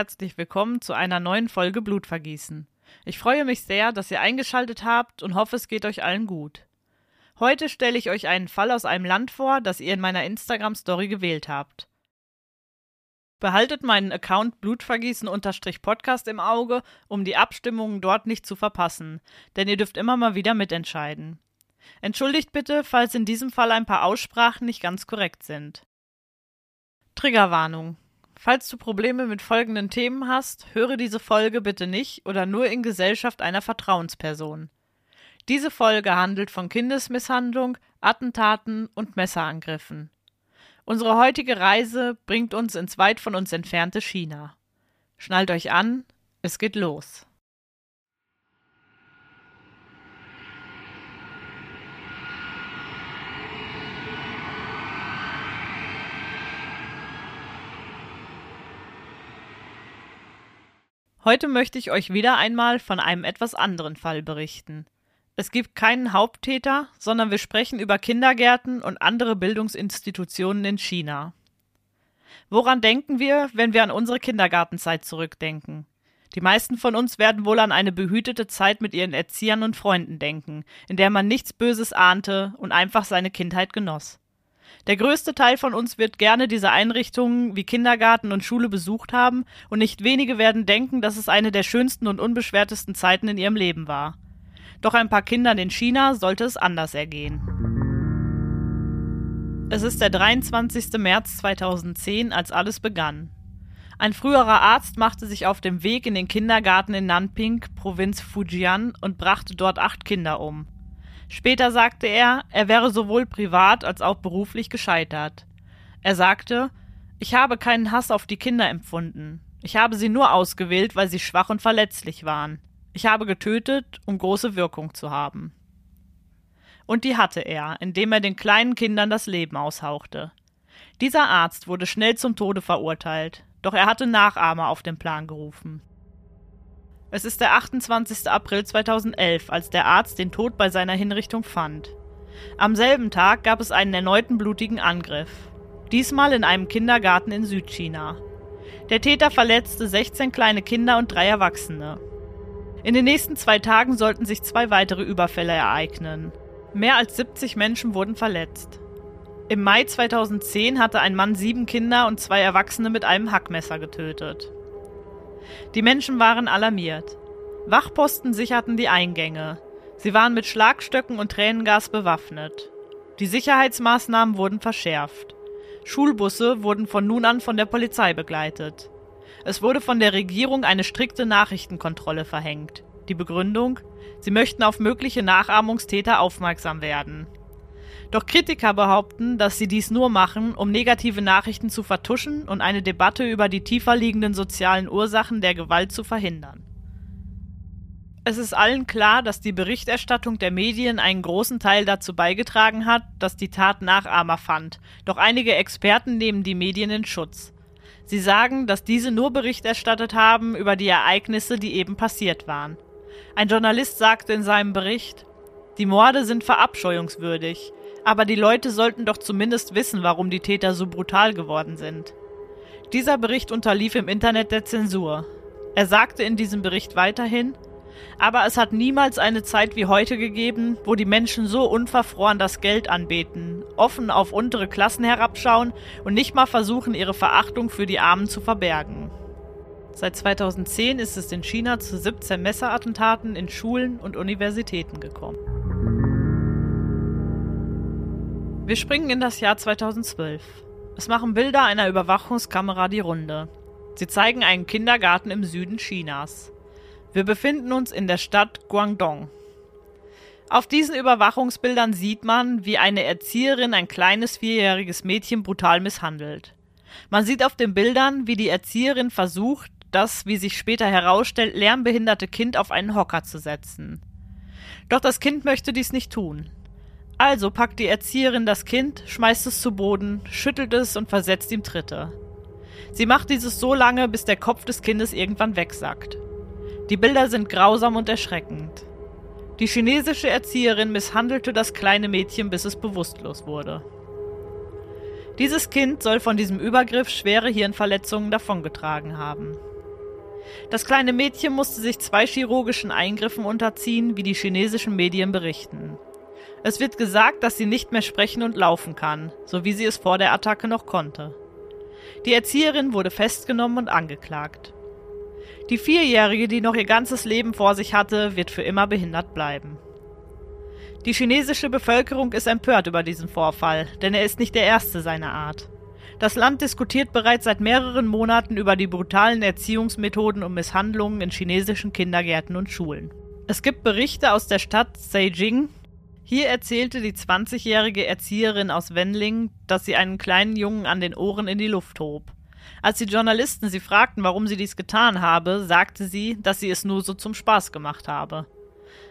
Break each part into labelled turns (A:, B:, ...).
A: Herzlich willkommen zu einer neuen Folge Blutvergießen. Ich freue mich sehr, dass ihr eingeschaltet habt und hoffe, es geht euch allen gut. Heute stelle ich euch einen Fall aus einem Land vor, das ihr in meiner Instagram-Story gewählt habt. Behaltet meinen Account Blutvergießen-Podcast im Auge, um die Abstimmungen dort nicht zu verpassen, denn ihr dürft immer mal wieder mitentscheiden. Entschuldigt bitte, falls in diesem Fall ein paar Aussprachen nicht ganz korrekt sind. Triggerwarnung. Falls du Probleme mit folgenden Themen hast, höre diese Folge bitte nicht oder nur in Gesellschaft einer Vertrauensperson. Diese Folge handelt von Kindesmisshandlung, Attentaten und Messerangriffen. Unsere heutige Reise bringt uns ins weit von uns entfernte China. Schnallt euch an, es geht los. Heute möchte ich euch wieder einmal von einem etwas anderen Fall berichten. Es gibt keinen Haupttäter, sondern wir sprechen über Kindergärten und andere Bildungsinstitutionen in China. Woran denken wir, wenn wir an unsere Kindergartenzeit zurückdenken? Die meisten von uns werden wohl an eine behütete Zeit mit ihren Erziehern und Freunden denken, in der man nichts Böses ahnte und einfach seine Kindheit genoss. Der größte Teil von uns wird gerne diese Einrichtungen wie Kindergarten und Schule besucht haben, und nicht wenige werden denken, dass es eine der schönsten und unbeschwertesten Zeiten in ihrem Leben war. Doch ein paar Kindern in China sollte es anders ergehen. Es ist der 23. März 2010, als alles begann. Ein früherer Arzt machte sich auf dem Weg in den Kindergarten in Nanping, Provinz Fujian, und brachte dort acht Kinder um. Später sagte er, er wäre sowohl privat als auch beruflich gescheitert. Er sagte, ich habe keinen Hass auf die Kinder empfunden. Ich habe sie nur ausgewählt, weil sie schwach und verletzlich waren. Ich habe getötet, um große Wirkung zu haben. Und die hatte er, indem er den kleinen Kindern das Leben aushauchte. Dieser Arzt wurde schnell zum Tode verurteilt, doch er hatte Nachahmer auf den Plan gerufen. Es ist der 28. April 2011, als der Arzt den Tod bei seiner Hinrichtung fand. Am selben Tag gab es einen erneuten blutigen Angriff. Diesmal in einem Kindergarten in Südchina. Der Täter verletzte 16 kleine Kinder und drei Erwachsene. In den nächsten zwei Tagen sollten sich zwei weitere Überfälle ereignen. Mehr als 70 Menschen wurden verletzt. Im Mai 2010 hatte ein Mann sieben Kinder und zwei Erwachsene mit einem Hackmesser getötet. Die Menschen waren alarmiert. Wachposten sicherten die Eingänge. Sie waren mit Schlagstöcken und Tränengas bewaffnet. Die Sicherheitsmaßnahmen wurden verschärft. Schulbusse wurden von nun an von der Polizei begleitet. Es wurde von der Regierung eine strikte Nachrichtenkontrolle verhängt. Die Begründung? Sie möchten auf mögliche Nachahmungstäter aufmerksam werden. Doch Kritiker behaupten, dass sie dies nur machen, um negative Nachrichten zu vertuschen und eine Debatte über die tiefer liegenden sozialen Ursachen der Gewalt zu verhindern. Es ist allen klar, dass die Berichterstattung der Medien einen großen Teil dazu beigetragen hat, dass die Tat Nachahmer fand, doch einige Experten nehmen die Medien in Schutz. Sie sagen, dass diese nur Bericht erstattet haben über die Ereignisse, die eben passiert waren. Ein Journalist sagte in seinem Bericht, die Morde sind verabscheuungswürdig, aber die Leute sollten doch zumindest wissen, warum die Täter so brutal geworden sind. Dieser Bericht unterlief im Internet der Zensur. Er sagte in diesem Bericht weiterhin, aber es hat niemals eine Zeit wie heute gegeben, wo die Menschen so unverfroren das Geld anbeten, offen auf untere Klassen herabschauen und nicht mal versuchen, ihre Verachtung für die Armen zu verbergen. Seit 2010 ist es in China zu 17 Messerattentaten in Schulen und Universitäten gekommen. Wir springen in das Jahr 2012. Es machen Bilder einer Überwachungskamera die Runde. Sie zeigen einen Kindergarten im Süden Chinas. Wir befinden uns in der Stadt Guangdong. Auf diesen Überwachungsbildern sieht man, wie eine Erzieherin ein kleines vierjähriges Mädchen brutal misshandelt. Man sieht auf den Bildern, wie die Erzieherin versucht, das, wie sich später herausstellt, lernbehinderte Kind auf einen Hocker zu setzen. Doch das Kind möchte dies nicht tun. Also packt die Erzieherin das Kind, schmeißt es zu Boden, schüttelt es und versetzt ihm Tritte. Sie macht dieses so lange, bis der Kopf des Kindes irgendwann wegsackt. Die Bilder sind grausam und erschreckend. Die chinesische Erzieherin misshandelte das kleine Mädchen, bis es bewusstlos wurde. Dieses Kind soll von diesem Übergriff schwere Hirnverletzungen davongetragen haben. Das kleine Mädchen musste sich zwei chirurgischen Eingriffen unterziehen, wie die chinesischen Medien berichten. Es wird gesagt, dass sie nicht mehr sprechen und laufen kann, so wie sie es vor der Attacke noch konnte. Die Erzieherin wurde festgenommen und angeklagt. Die Vierjährige, die noch ihr ganzes Leben vor sich hatte, wird für immer behindert bleiben. Die chinesische Bevölkerung ist empört über diesen Vorfall, denn er ist nicht der erste seiner Art. Das Land diskutiert bereits seit mehreren Monaten über die brutalen Erziehungsmethoden und Misshandlungen in chinesischen Kindergärten und Schulen. Es gibt Berichte aus der Stadt Beijing. Hier erzählte die 20-jährige Erzieherin aus Wendling, dass sie einen kleinen Jungen an den Ohren in die Luft hob. Als die Journalisten sie fragten, warum sie dies getan habe, sagte sie, dass sie es nur so zum Spaß gemacht habe.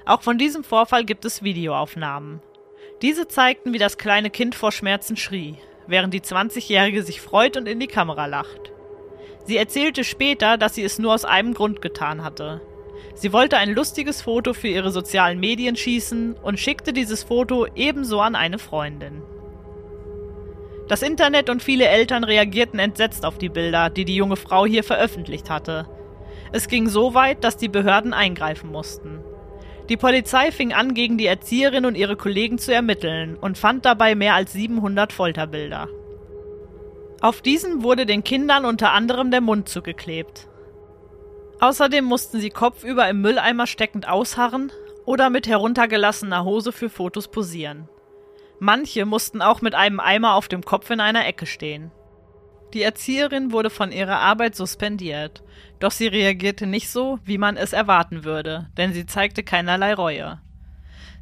A: Auch von diesem Vorfall gibt es Videoaufnahmen. Diese zeigten, wie das kleine Kind vor Schmerzen schrie, während die 20-Jährige sich freut und in die Kamera lacht. Sie erzählte später, dass sie es nur aus einem Grund getan hatte. Sie wollte ein lustiges Foto für ihre sozialen Medien schießen und schickte dieses Foto ebenso an eine Freundin. Das Internet und viele Eltern reagierten entsetzt auf die Bilder, die die junge Frau hier veröffentlicht hatte. Es ging so weit, dass die Behörden eingreifen mussten. Die Polizei fing an, gegen die Erzieherin und ihre Kollegen zu ermitteln und fand dabei mehr als 700 Folterbilder. Auf diesen wurde den Kindern unter anderem der Mund zugeklebt. Außerdem mussten sie kopfüber im Mülleimer steckend ausharren oder mit heruntergelassener Hose für Fotos posieren. Manche mussten auch mit einem Eimer auf dem Kopf in einer Ecke stehen. Die Erzieherin wurde von ihrer Arbeit suspendiert, doch sie reagierte nicht so, wie man es erwarten würde, denn sie zeigte keinerlei Reue.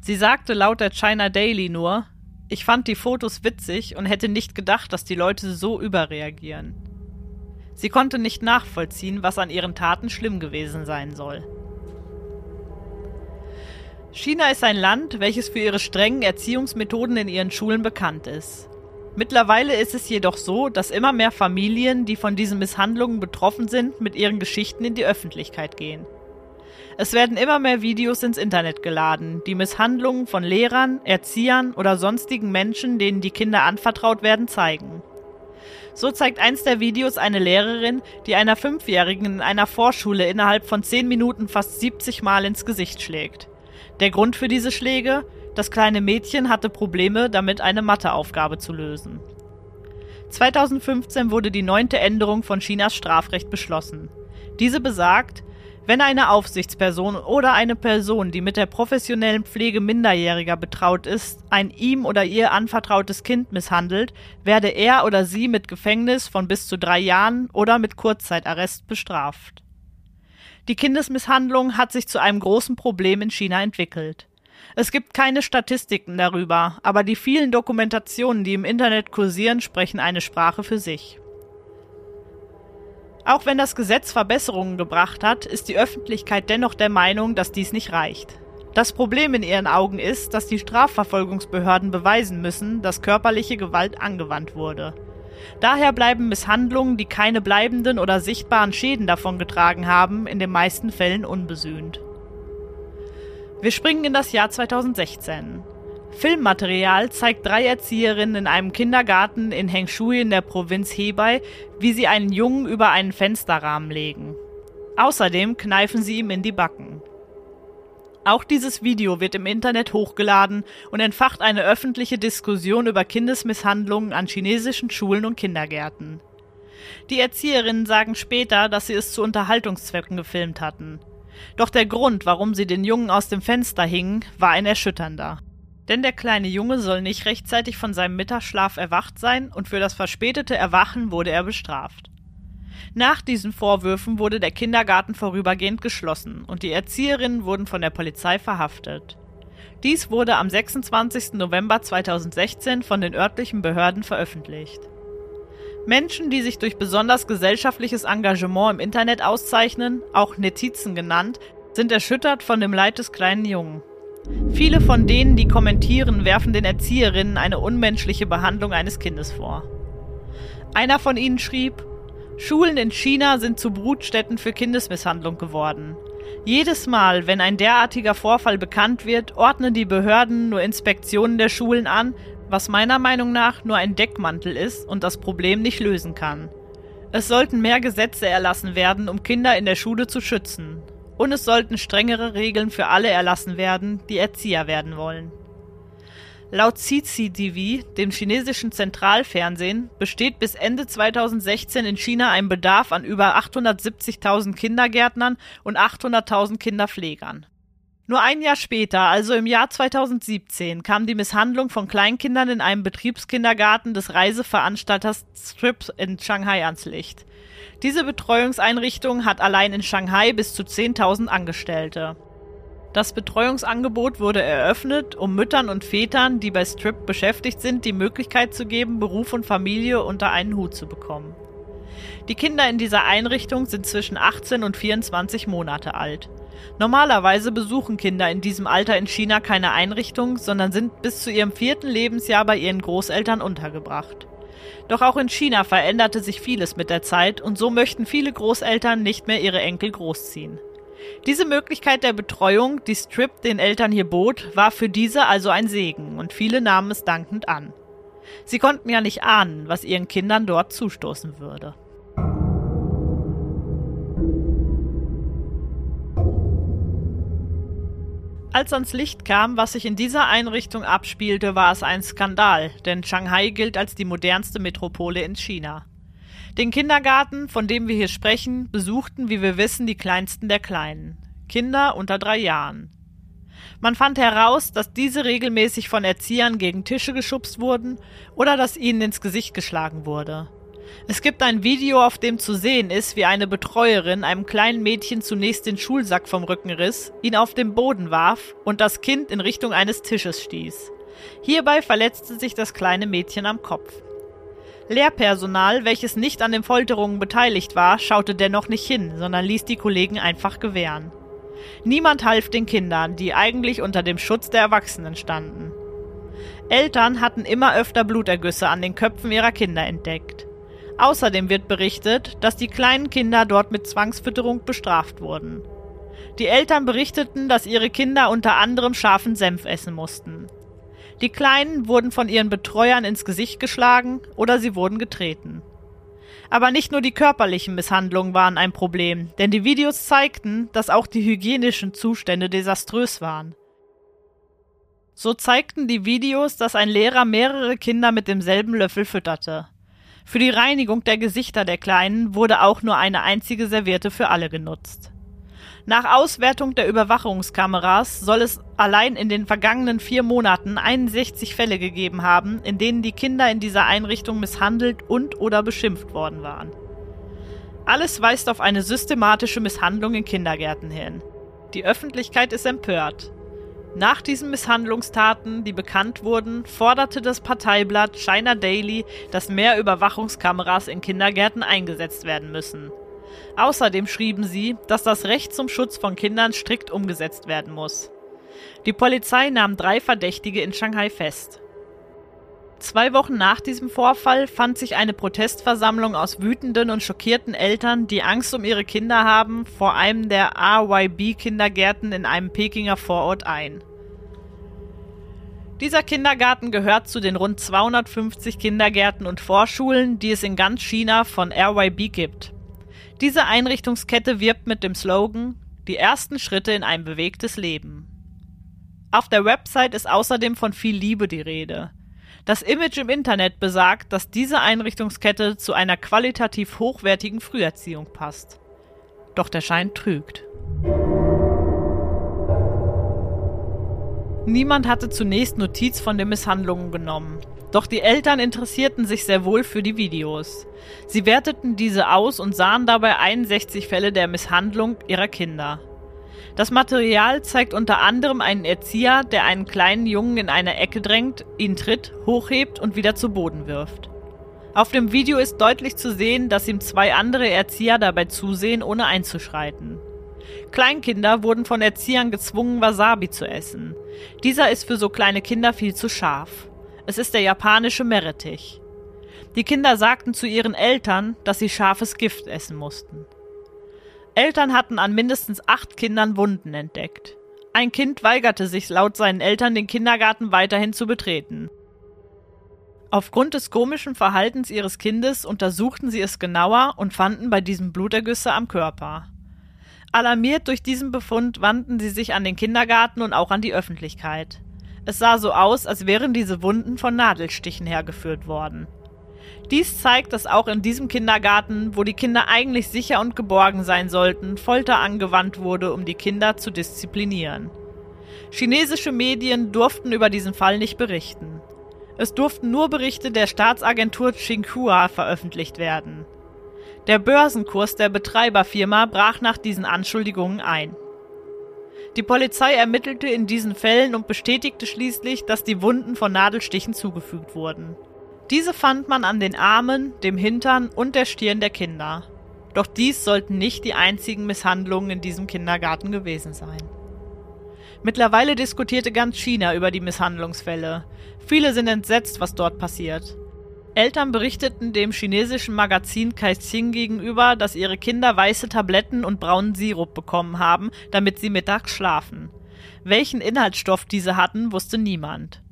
A: Sie sagte laut der China Daily nur, ich fand die Fotos witzig und hätte nicht gedacht, dass die Leute so überreagieren. Sie konnte nicht nachvollziehen, was an ihren Taten schlimm gewesen sein soll. China ist ein Land, welches für ihre strengen Erziehungsmethoden in ihren Schulen bekannt ist. Mittlerweile ist es jedoch so, dass immer mehr Familien, die von diesen Misshandlungen betroffen sind, mit ihren Geschichten in die Öffentlichkeit gehen. Es werden immer mehr Videos ins Internet geladen, die Misshandlungen von Lehrern, Erziehern oder sonstigen Menschen, denen die Kinder anvertraut werden, zeigen. So zeigt eins der Videos eine Lehrerin, die einer Fünfjährigen in einer Vorschule innerhalb von zehn Minuten fast 70 Mal ins Gesicht schlägt. Der Grund für diese Schläge? Das kleine Mädchen hatte Probleme damit, eine Matheaufgabe zu lösen. 2015 wurde die neunte Änderung von Chinas Strafrecht beschlossen. Diese besagt, wenn eine Aufsichtsperson oder eine Person, die mit der professionellen Pflege Minderjähriger betraut ist, ein ihm oder ihr anvertrautes Kind misshandelt, werde er oder sie mit Gefängnis von bis zu drei Jahren oder mit Kurzzeitarrest bestraft. Die Kindesmisshandlung hat sich zu einem großen Problem in China entwickelt. Es gibt keine Statistiken darüber, aber die vielen Dokumentationen, die im Internet kursieren, sprechen eine Sprache für sich. Auch wenn das Gesetz Verbesserungen gebracht hat, ist die Öffentlichkeit dennoch der Meinung, dass dies nicht reicht. Das Problem in ihren Augen ist, dass die Strafverfolgungsbehörden beweisen müssen, dass körperliche Gewalt angewandt wurde. Daher bleiben Misshandlungen, die keine bleibenden oder sichtbaren Schäden davongetragen haben, in den meisten Fällen unbesühnt. Wir springen in das Jahr 2016. Filmmaterial zeigt drei Erzieherinnen in einem Kindergarten in Hengshui in der Provinz Hebei, wie sie einen Jungen über einen Fensterrahmen legen. Außerdem kneifen sie ihm in die Backen. Auch dieses Video wird im Internet hochgeladen und entfacht eine öffentliche Diskussion über Kindesmisshandlungen an chinesischen Schulen und Kindergärten. Die Erzieherinnen sagen später, dass sie es zu Unterhaltungszwecken gefilmt hatten. Doch der Grund, warum sie den Jungen aus dem Fenster hingen, war ein erschütternder. Denn der kleine Junge soll nicht rechtzeitig von seinem Mittagsschlaf erwacht sein und für das verspätete Erwachen wurde er bestraft. Nach diesen Vorwürfen wurde der Kindergarten vorübergehend geschlossen und die Erzieherinnen wurden von der Polizei verhaftet. Dies wurde am 26. November 2016 von den örtlichen Behörden veröffentlicht. Menschen, die sich durch besonders gesellschaftliches Engagement im Internet auszeichnen, auch Netizen genannt, sind erschüttert von dem Leid des kleinen Jungen. Viele von denen, die kommentieren, werfen den Erzieherinnen eine unmenschliche Behandlung eines Kindes vor. Einer von ihnen schrieb, Schulen in China sind zu Brutstätten für Kindesmisshandlung geworden. Jedes Mal, wenn ein derartiger Vorfall bekannt wird, ordnen die Behörden nur Inspektionen der Schulen an, was meiner Meinung nach nur ein Deckmantel ist und das Problem nicht lösen kann. Es sollten mehr Gesetze erlassen werden, um Kinder in der Schule zu schützen. Und es sollten strengere Regeln für alle erlassen werden, die Erzieher werden wollen. Laut CCTV, dem chinesischen Zentralfernsehen, besteht bis Ende 2016 in China ein Bedarf an über 870.000 Kindergärtnern und 800.000 Kinderpflegern. Nur ein Jahr später, also im Jahr 2017, kam die Misshandlung von Kleinkindern in einem Betriebskindergarten des Reiseveranstalters Strip in Shanghai ans Licht. Diese Betreuungseinrichtung hat allein in Shanghai bis zu 10.000 Angestellte. Das Betreuungsangebot wurde eröffnet, um Müttern und Vätern, die bei Strip beschäftigt sind, die Möglichkeit zu geben, Beruf und Familie unter einen Hut zu bekommen. Die Kinder in dieser Einrichtung sind zwischen 18 und 24 Monate alt. Normalerweise besuchen Kinder in diesem Alter in China keine Einrichtung, sondern sind bis zu ihrem vierten Lebensjahr bei ihren Großeltern untergebracht. Doch auch in China veränderte sich vieles mit der Zeit und so möchten viele Großeltern nicht mehr ihre Enkel großziehen. Diese Möglichkeit der Betreuung, die Strip den Eltern hier bot, war für diese also ein Segen und viele nahmen es dankend an. Sie konnten ja nicht ahnen, was ihren Kindern dort zustoßen würde. Als ans Licht kam, was sich in dieser Einrichtung abspielte, war es ein Skandal, denn Shanghai gilt als die modernste Metropole in China. Den Kindergarten, von dem wir hier sprechen, besuchten, wie wir wissen, die kleinsten der Kleinen. Kinder unter drei Jahren. Man fand heraus, dass diese regelmäßig von Erziehern gegen Tische geschubst wurden oder dass ihnen ins Gesicht geschlagen wurde. Es gibt ein Video, auf dem zu sehen ist, wie eine Betreuerin einem kleinen Mädchen zunächst den Schulsack vom Rücken riss, ihn auf den Boden warf und das Kind in Richtung eines Tisches stieß. Hierbei verletzte sich das kleine Mädchen am Kopf. Lehrpersonal, welches nicht an den Folterungen beteiligt war, schaute dennoch nicht hin, sondern ließ die Kollegen einfach gewähren. Niemand half den Kindern, die eigentlich unter dem Schutz der Erwachsenen standen. Eltern hatten immer öfter Blutergüsse an den Köpfen ihrer Kinder entdeckt. Außerdem wird berichtet, dass die kleinen Kinder dort mit Zwangsfütterung bestraft wurden. Die Eltern berichteten, dass ihre Kinder unter anderem scharfen Senf essen mussten. Die Kleinen wurden von ihren Betreuern ins Gesicht geschlagen oder sie wurden getreten. Aber nicht nur die körperlichen Misshandlungen waren ein Problem, denn die Videos zeigten, dass auch die hygienischen Zustände desaströs waren. So zeigten die Videos, dass ein Lehrer mehrere Kinder mit demselben Löffel fütterte. Für die Reinigung der Gesichter der Kleinen wurde auch nur eine einzige Serviette für alle genutzt. Nach Auswertung der Überwachungskameras soll es allein in den vergangenen vier Monaten 61 Fälle gegeben haben, in denen die Kinder in dieser Einrichtung misshandelt und oder beschimpft worden waren. Alles weist auf eine systematische Misshandlung in Kindergärten hin. Die Öffentlichkeit ist empört. Nach diesen Misshandlungstaten, die bekannt wurden, forderte das Parteiblatt China Daily, dass mehr Überwachungskameras in Kindergärten eingesetzt werden müssen. Außerdem schrieben sie, dass das Recht zum Schutz von Kindern strikt umgesetzt werden muss. Die Polizei nahm drei Verdächtige in Shanghai fest. Zwei Wochen nach diesem Vorfall fand sich eine Protestversammlung aus wütenden und schockierten Eltern, die Angst um ihre Kinder haben, vor einem der RYB-Kindergärten in einem Pekinger Vorort ein. Dieser Kindergarten gehört zu den rund 250 Kindergärten und Vorschulen, die es in ganz China von RYB gibt. Diese Einrichtungskette wirbt mit dem Slogan Die ersten Schritte in ein bewegtes Leben. Auf der Website ist außerdem von viel Liebe die Rede. Das Image im Internet besagt, dass diese Einrichtungskette zu einer qualitativ hochwertigen Früherziehung passt. Doch der Schein trügt. Niemand hatte zunächst Notiz von den Misshandlungen genommen. Doch die Eltern interessierten sich sehr wohl für die Videos. Sie werteten diese aus und sahen dabei 61 Fälle der Misshandlung ihrer Kinder. Das Material zeigt unter anderem einen Erzieher, der einen kleinen Jungen in eine Ecke drängt, ihn tritt, hochhebt und wieder zu Boden wirft. Auf dem Video ist deutlich zu sehen, dass ihm zwei andere Erzieher dabei zusehen, ohne einzuschreiten. Kleinkinder wurden von Erziehern gezwungen, Wasabi zu essen. Dieser ist für so kleine Kinder viel zu scharf. Es ist der japanische Meerrettich. Die Kinder sagten zu ihren Eltern, dass sie scharfes Gift essen mussten. Eltern hatten an mindestens acht Kindern Wunden entdeckt. Ein Kind weigerte sich laut seinen Eltern, den Kindergarten weiterhin zu betreten. Aufgrund des komischen Verhaltens ihres Kindes untersuchten sie es genauer und fanden bei diesem Blutergüsse am Körper. Alarmiert durch diesen Befund wandten sie sich an den Kindergarten und auch an die Öffentlichkeit. Es sah so aus, als wären diese Wunden von Nadelstichen hergeführt worden. Dies zeigt, dass auch in diesem Kindergarten, wo die Kinder eigentlich sicher und geborgen sein sollten, Folter angewandt wurde, um die Kinder zu disziplinieren. Chinesische Medien durften über diesen Fall nicht berichten. Es durften nur Berichte der Staatsagentur Tsinghua veröffentlicht werden. Der Börsenkurs der Betreiberfirma brach nach diesen Anschuldigungen ein. Die Polizei ermittelte in diesen Fällen und bestätigte schließlich, dass die Wunden von Nadelstichen zugefügt wurden. Diese fand man an den Armen, dem Hintern und der Stirn der Kinder. Doch dies sollten nicht die einzigen Misshandlungen in diesem Kindergarten gewesen sein. Mittlerweile diskutierte ganz China über die Misshandlungsfälle. Viele sind entsetzt, was dort passiert. Eltern berichteten dem chinesischen Magazin Caixin gegenüber, dass ihre Kinder weiße Tabletten und braunen Sirup bekommen haben, damit sie mittags schlafen. Welchen Inhaltsstoff diese hatten, wusste niemand.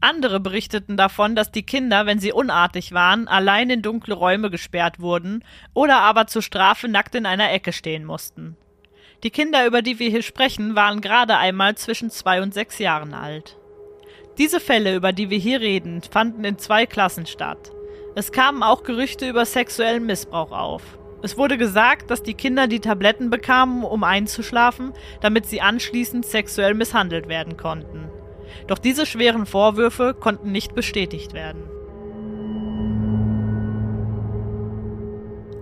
A: Andere berichteten davon, dass die Kinder, wenn sie unartig waren, allein in dunkle Räume gesperrt wurden oder aber zur Strafe nackt in einer Ecke stehen mussten. Die Kinder, über die wir hier sprechen, waren gerade einmal zwischen zwei und sechs Jahren alt. Diese Fälle, über die wir hier reden, fanden in zwei Klassen statt. Es kamen auch Gerüchte über sexuellen Missbrauch auf. Es wurde gesagt, dass die Kinder die Tabletten bekamen, um einzuschlafen, damit sie anschließend sexuell misshandelt werden konnten. Doch diese schweren Vorwürfe konnten nicht bestätigt werden.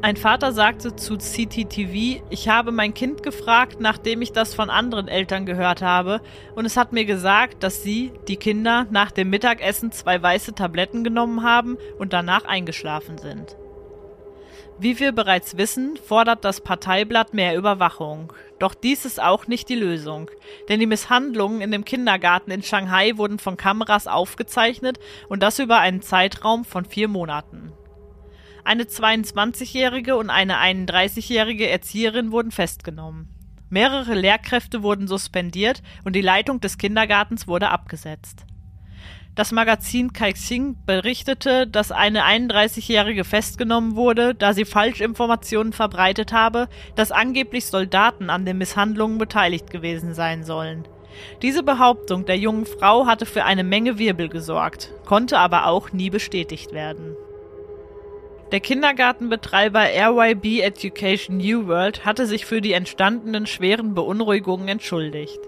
A: Ein Vater sagte zu CTTV, ich habe mein Kind gefragt, nachdem ich das von anderen Eltern gehört habe, und es hat mir gesagt, dass sie, die Kinder, nach dem Mittagessen zwei weiße Tabletten genommen haben und danach eingeschlafen sind. Wie wir bereits wissen, fordert das Parteiblatt mehr Überwachung. Doch dies ist auch nicht die Lösung, denn die Misshandlungen in dem Kindergarten in Shanghai wurden von Kameras aufgezeichnet und das über einen Zeitraum von vier Monaten. Eine 22-jährige und eine 31-jährige Erzieherin wurden festgenommen. Mehrere Lehrkräfte wurden suspendiert und die Leitung des Kindergartens wurde abgesetzt. Das Magazin Kaixing berichtete, dass eine 31-Jährige festgenommen wurde, da sie Falschinformationen verbreitet habe, dass angeblich Soldaten an den Misshandlungen beteiligt gewesen sein sollen. Diese Behauptung der jungen Frau hatte für eine Menge Wirbel gesorgt, konnte aber auch nie bestätigt werden. Der Kindergartenbetreiber RYB Education New World hatte sich für die entstandenen schweren Beunruhigungen entschuldigt.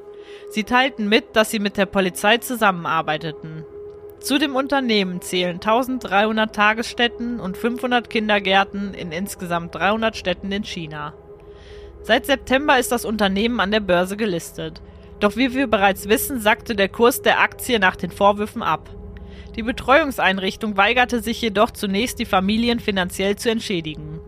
A: Sie teilten mit, dass sie mit der Polizei zusammenarbeiteten. Zu dem Unternehmen zählen 1300 Tagesstätten und 500 Kindergärten in insgesamt 300 Städten in China. Seit September ist das Unternehmen an der Börse gelistet. Doch wie wir bereits wissen, sackte der Kurs der Aktie nach den Vorwürfen ab. Die Betreuungseinrichtung weigerte sich jedoch zunächst, die Familien finanziell zu entschädigen.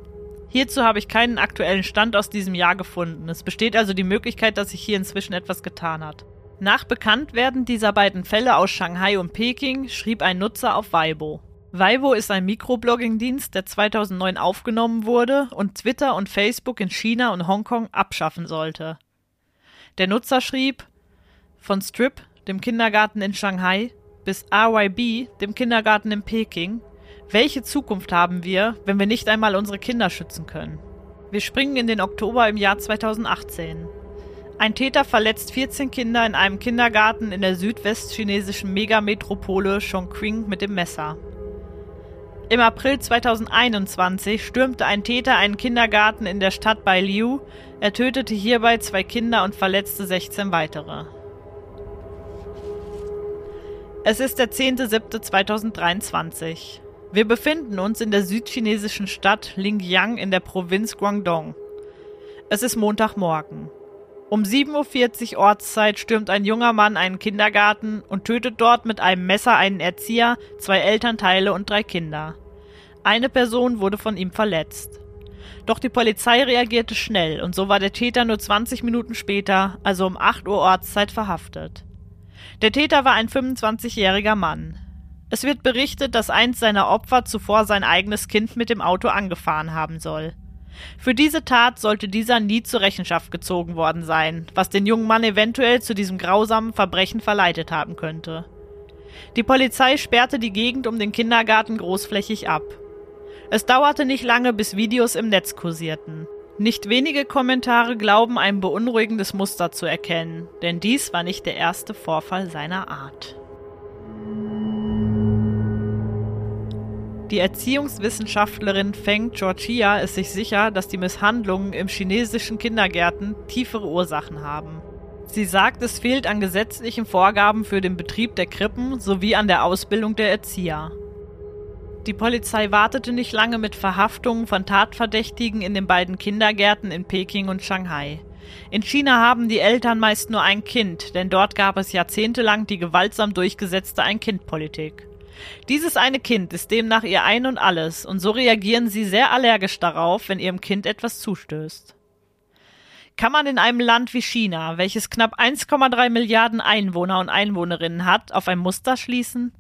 A: Hierzu habe ich keinen aktuellen Stand aus diesem Jahr gefunden. Es besteht also die Möglichkeit, dass sich hier inzwischen etwas getan hat. Nach Bekanntwerden dieser beiden Fälle aus Shanghai und Peking schrieb ein Nutzer auf Weibo. Weibo ist ein Mikroblogging-Dienst, der 2009 aufgenommen wurde und Twitter und Facebook in China und Hongkong abschaffen sollte. Der Nutzer schrieb, von Strip, dem Kindergarten in Shanghai, bis RYB, dem Kindergarten in Peking, welche Zukunft haben wir, wenn wir nicht einmal unsere Kinder schützen können? Wir springen in den Oktober im Jahr 2018. Ein Täter verletzt 14 Kinder in einem Kindergarten in der südwestchinesischen Megametropole Chongqing mit dem Messer. Im April 2021 stürmte ein Täter einen Kindergarten in der Stadt Bailiu. Er tötete hierbei zwei Kinder und verletzte 16 weitere. Es ist der 10.07.2023. Wir befinden uns in der südchinesischen Stadt Lingyang in der Provinz Guangdong. Es ist Montagmorgen. Um 7.40 Uhr Ortszeit stürmt ein junger Mann einen Kindergarten und tötet dort mit einem Messer einen Erzieher, zwei Elternteile und drei Kinder. Eine Person wurde von ihm verletzt. Doch die Polizei reagierte schnell und so war der Täter nur 20 Minuten später, also um 8 Uhr Ortszeit, verhaftet. Der Täter war ein 25-jähriger Mann. Es wird berichtet, dass eins seiner Opfer zuvor sein eigenes Kind mit dem Auto angefahren haben soll. Für diese Tat sollte dieser nie zur Rechenschaft gezogen worden sein, was den jungen Mann eventuell zu diesem grausamen Verbrechen verleitet haben könnte. Die Polizei sperrte die Gegend um den Kindergarten großflächig ab. Es dauerte nicht lange, bis Videos im Netz kursierten. Nicht wenige Kommentare glauben ein beunruhigendes Muster zu erkennen, denn dies war nicht der erste Vorfall seiner Art. Die Erziehungswissenschaftlerin Feng Georgia ist sich sicher, dass die Misshandlungen im chinesischen Kindergärten tiefere Ursachen haben. Sie sagt, es fehlt an gesetzlichen Vorgaben für den Betrieb der Krippen sowie an der Ausbildung der Erzieher. Die Polizei wartete nicht lange mit Verhaftungen von Tatverdächtigen in den beiden Kindergärten in Peking und Shanghai. In China haben die Eltern meist nur ein Kind, denn dort gab es jahrzehntelang die gewaltsam durchgesetzte Ein-Kind-Politik. Dieses eine Kind ist demnach ihr Ein und alles, und so reagieren sie sehr allergisch darauf, wenn ihrem Kind etwas zustößt. Kann man in einem Land wie China, welches knapp 1,3 Milliarden Einwohner und Einwohnerinnen hat, auf ein Muster schließen?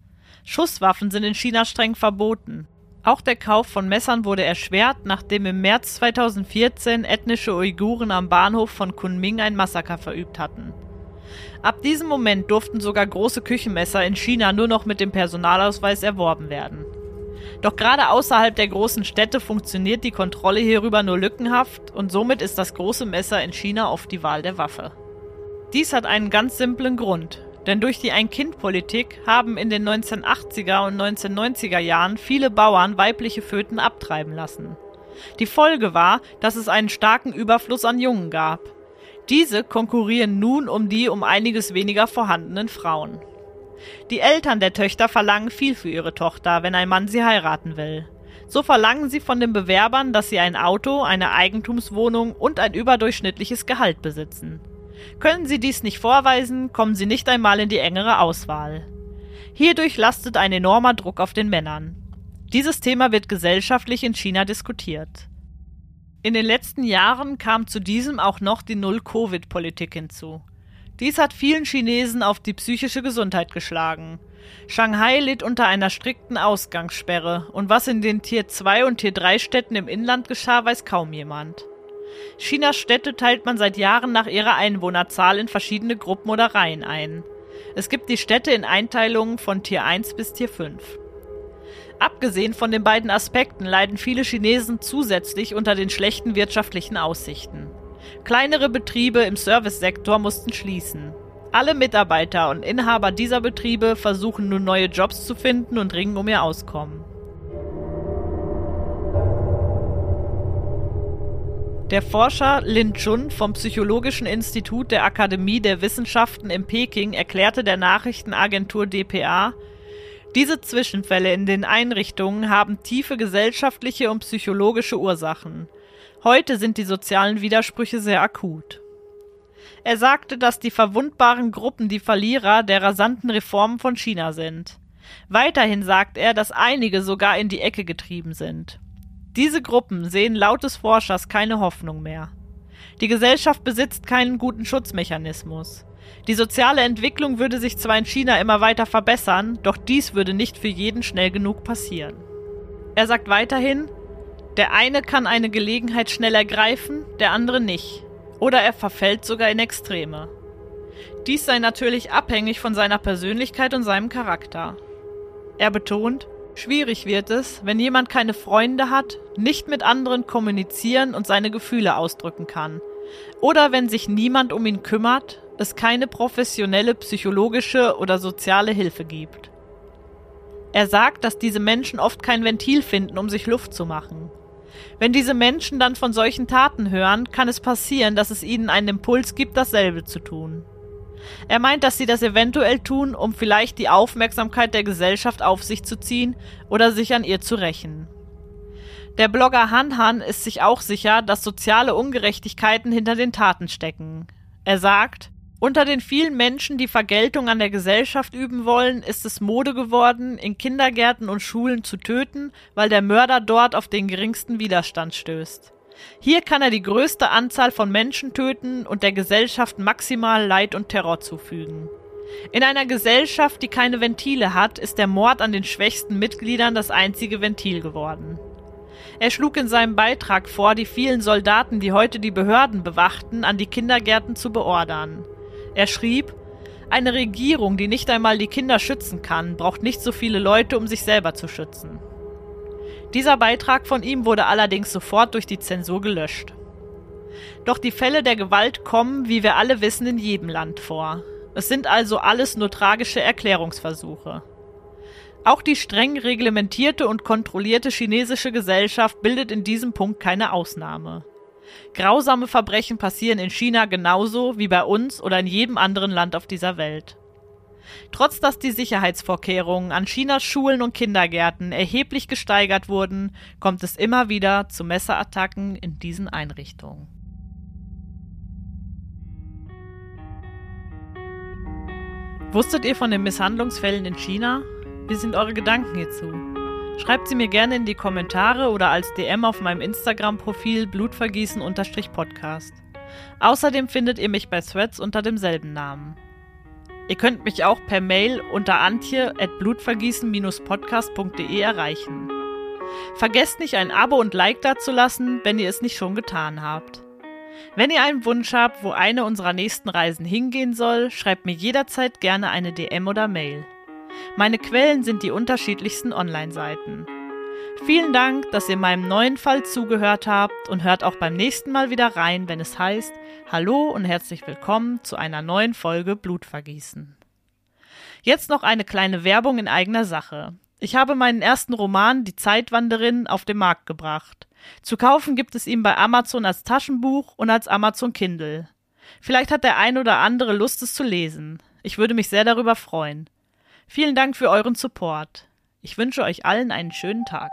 A: Schusswaffen sind in China streng verboten. Auch der Kauf von Messern wurde erschwert, nachdem im März 2014 ethnische Uiguren am Bahnhof von Kunming ein Massaker verübt hatten. Ab diesem Moment durften sogar große Küchenmesser in China nur noch mit dem Personalausweis erworben werden. Doch gerade außerhalb der großen Städte funktioniert die Kontrolle hierüber nur lückenhaft und somit ist das große Messer in China oft die Wahl der Waffe. Dies hat einen ganz simplen Grund, denn durch die Ein-Kind-Politik haben in den 1980er und 1990er Jahren viele Bauern weibliche Föten abtreiben lassen. Die Folge war, dass es einen starken Überfluss an Jungen gab. Diese konkurrieren nun um die um einiges weniger vorhandenen Frauen. Die Eltern der Töchter verlangen viel für ihre Tochter, wenn ein Mann sie heiraten will. So verlangen sie von den Bewerbern, dass sie ein Auto, eine Eigentumswohnung und ein überdurchschnittliches Gehalt besitzen. Können sie dies nicht vorweisen, kommen sie nicht einmal in die engere Auswahl. Hierdurch lastet ein enormer Druck auf den Männern. Dieses Thema wird gesellschaftlich in China diskutiert. In den letzten Jahren kam zu diesem auch noch die Null-Covid-Politik hinzu. Dies hat vielen Chinesen auf die psychische Gesundheit geschlagen. Shanghai litt unter einer strikten Ausgangssperre und was in den Tier 2 und Tier 3 Städten im Inland geschah, weiß kaum jemand. Chinas Städte teilt man seit Jahren nach ihrer Einwohnerzahl in verschiedene Gruppen oder Reihen ein. Es gibt die Städte in Einteilungen von Tier 1 bis Tier 5. Abgesehen von den beiden Aspekten leiden viele Chinesen zusätzlich unter den schlechten wirtschaftlichen Aussichten. Kleinere Betriebe im Servicesektor mussten schließen. Alle Mitarbeiter und Inhaber dieser Betriebe versuchen nun neue Jobs zu finden und ringen um ihr Auskommen. Der Forscher Lin Chun vom Psychologischen Institut der Akademie der Wissenschaften in Peking erklärte der Nachrichtenagentur dpa, diese Zwischenfälle in den Einrichtungen haben tiefe gesellschaftliche und psychologische Ursachen. Heute sind die sozialen Widersprüche sehr akut. Er sagte, dass die verwundbaren Gruppen die Verlierer der rasanten Reformen von China sind. Weiterhin sagt er, dass einige sogar in die Ecke getrieben sind. Diese Gruppen sehen laut des Forschers keine Hoffnung mehr. Die Gesellschaft besitzt keinen guten Schutzmechanismus. Die soziale Entwicklung würde sich zwar in China immer weiter verbessern, doch dies würde nicht für jeden schnell genug passieren. Er sagt weiterhin, der eine kann eine Gelegenheit schnell ergreifen, der andere nicht. Oder er verfällt sogar in Extreme. Dies sei natürlich abhängig von seiner Persönlichkeit und seinem Charakter. Er betont, schwierig wird es, wenn jemand keine Freunde hat, nicht mit anderen kommunizieren und seine Gefühle ausdrücken kann. Oder wenn sich niemand um ihn kümmert, es keine professionelle psychologische oder soziale Hilfe gibt. Er sagt, dass diese Menschen oft kein Ventil finden, um sich Luft zu machen. Wenn diese Menschen dann von solchen Taten hören, kann es passieren, dass es ihnen einen Impuls gibt, dasselbe zu tun. Er meint, dass sie das eventuell tun, um vielleicht die Aufmerksamkeit der Gesellschaft auf sich zu ziehen oder sich an ihr zu rächen. Der Blogger Han Han ist sich auch sicher, dass soziale Ungerechtigkeiten hinter den Taten stecken. Er sagt, unter den vielen Menschen, die Vergeltung an der Gesellschaft üben wollen, ist es Mode geworden, in Kindergärten und Schulen zu töten, weil der Mörder dort auf den geringsten Widerstand stößt. Hier kann er die größte Anzahl von Menschen töten und der Gesellschaft maximal Leid und Terror zufügen. In einer Gesellschaft, die keine Ventile hat, ist der Mord an den schwächsten Mitgliedern das einzige Ventil geworden. Er schlug in seinem Beitrag vor, die vielen Soldaten, die heute die Behörden bewachten, an die Kindergärten zu beordern. Er schrieb, Eine Regierung, die nicht einmal die Kinder schützen kann, braucht nicht so viele Leute, um sich selber zu schützen. Dieser Beitrag von ihm wurde allerdings sofort durch die Zensur gelöscht. Doch die Fälle der Gewalt kommen, wie wir alle wissen, in jedem Land vor. Es sind also alles nur tragische Erklärungsversuche. Auch die streng reglementierte und kontrollierte chinesische Gesellschaft bildet in diesem Punkt keine Ausnahme. Grausame Verbrechen passieren in China genauso wie bei uns oder in jedem anderen Land auf dieser Welt. Trotz dass die Sicherheitsvorkehrungen an Chinas Schulen und Kindergärten erheblich gesteigert wurden, kommt es immer wieder zu Messerattacken in diesen Einrichtungen. Wusstet ihr von den Misshandlungsfällen in China? Wie sind eure Gedanken hierzu? Schreibt sie mir gerne in die Kommentare oder als DM auf meinem Instagram-Profil blutvergießen-podcast. Außerdem findet ihr mich bei Threads unter demselben Namen. Ihr könnt mich auch per Mail unter antje.blutvergießen-podcast.de erreichen. Vergesst nicht, ein Abo und Like dazulassen, wenn ihr es nicht schon getan habt. Wenn ihr einen Wunsch habt, wo eine unserer nächsten Reisen hingehen soll, schreibt mir jederzeit gerne eine DM oder Mail. Meine Quellen sind die unterschiedlichsten Online-Seiten. Vielen Dank, dass ihr meinem neuen Fall zugehört habt und hört auch beim nächsten Mal wieder rein, wenn es heißt Hallo und herzlich willkommen zu einer neuen Folge Blutvergießen. Jetzt noch eine kleine Werbung in eigener Sache. Ich habe meinen ersten Roman Die Zeitwanderin auf den Markt gebracht. Zu kaufen gibt es ihn bei Amazon als Taschenbuch und als Amazon Kindle. Vielleicht hat der ein oder andere Lust, es zu lesen. Ich würde mich sehr darüber freuen. Vielen Dank für euren Support. Ich wünsche euch allen einen schönen Tag.